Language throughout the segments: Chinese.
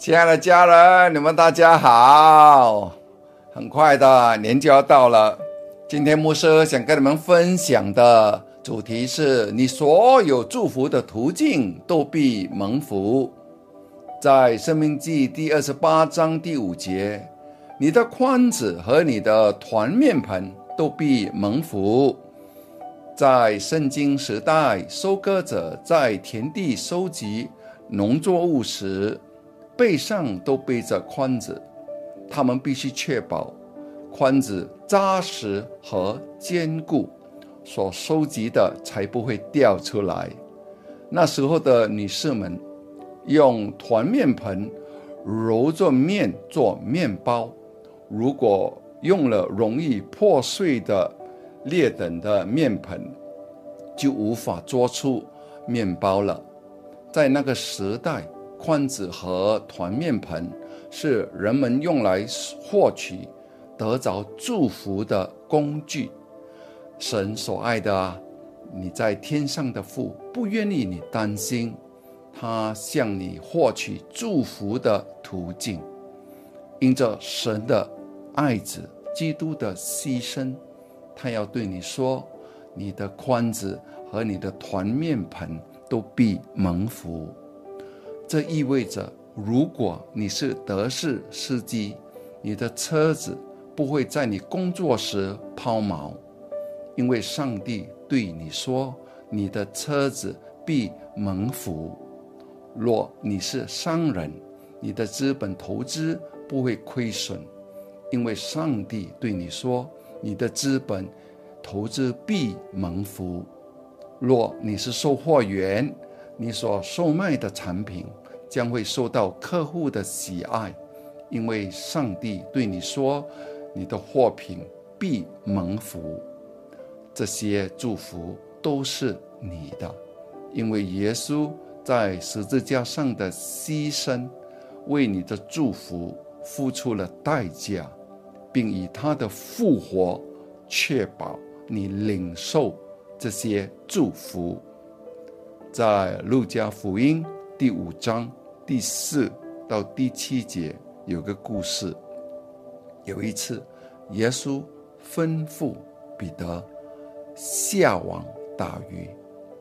亲爱的家人，你们大家好！很快的年就要到了，今天牧师想跟你们分享的主题是你所有祝福的途径都必蒙福。在《生命记》第二十八章第五节，你的筐子和你的团面盆都必蒙福。在圣经时代，收割者在田地收集农作物时，背上都背着筐子，他们必须确保筐子扎实和坚固，所收集的才不会掉出来。那时候的女士们用团面盆揉着面做面包，如果用了容易破碎的劣等的面盆，就无法做出面包了。在那个时代。筐子和团面盆是人们用来获取得着祝福的工具。神所爱的，你在天上的父不愿意你担心，他向你获取祝福的途径。因着神的爱子基督的牺牲，他要对你说：你的筐子和你的团面盆都必蒙福。这意味着，如果你是德士司机，你的车子不会在你工作时抛锚，因为上帝对你说，你的车子必蒙福。若你是商人，你的资本投资不会亏损，因为上帝对你说，你的资本投资必蒙福。若你是售货员，你所售卖的产品。将会受到客户的喜爱，因为上帝对你说：“你的货品必蒙福。”这些祝福都是你的，因为耶稣在十字架上的牺牲，为你的祝福付出了代价，并以他的复活确保你领受这些祝福。在路加福音第五章。第四到第七节有个故事。有一次，耶稣吩咐彼得下网打鱼。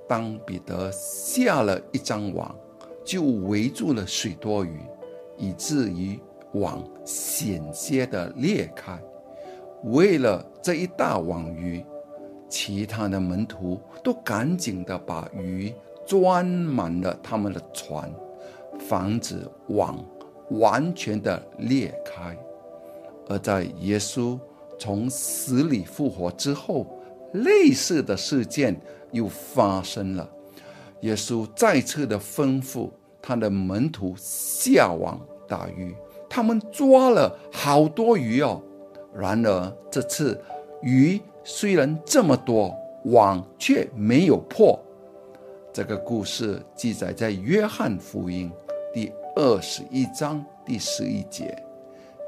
当彼得下了一张网，就围住了许多鱼，以至于网险些的裂开。为了这一大网鱼，其他的门徒都赶紧的把鱼装满了他们的船。防止网完全的裂开，而在耶稣从死里复活之后，类似的事件又发生了。耶稣再次的吩咐他的门徒下网打鱼，他们抓了好多鱼哦。然而这次鱼虽然这么多，网却没有破。这个故事记载在约翰福音。第二十一章第十一节，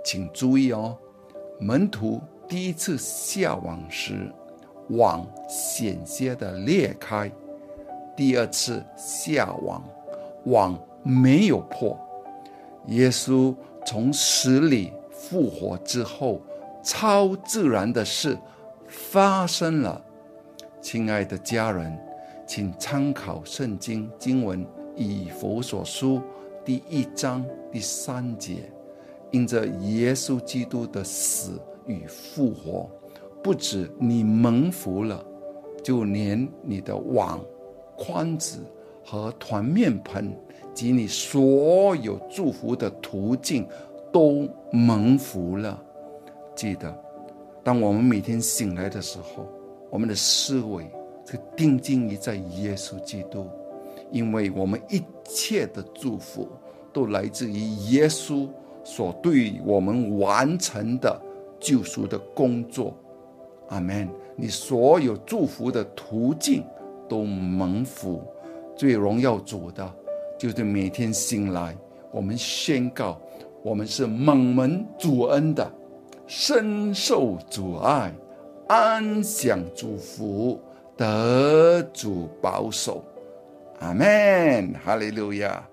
请注意哦，门徒第一次下网时，网险些的裂开；第二次下网，网没有破。耶稣从死里复活之后，超自然的事发生了。亲爱的家人，请参考圣经经文以佛所书。第一章第三节，因着耶稣基督的死与复活，不止你蒙福了，就连你的网、筐子和团面盆及你所有祝福的途径都蒙福了。记得，当我们每天醒来的时候，我们的思维定睛于在耶稣基督。因为我们一切的祝福都来自于耶稣所对我们完成的救赎的工作，阿门。你所有祝福的途径都蒙福，最荣耀主的，就是每天醒来，我们宣告我们是蒙门主恩的，深受主爱，安享祝福，得主保守。阿门，哈利路亚。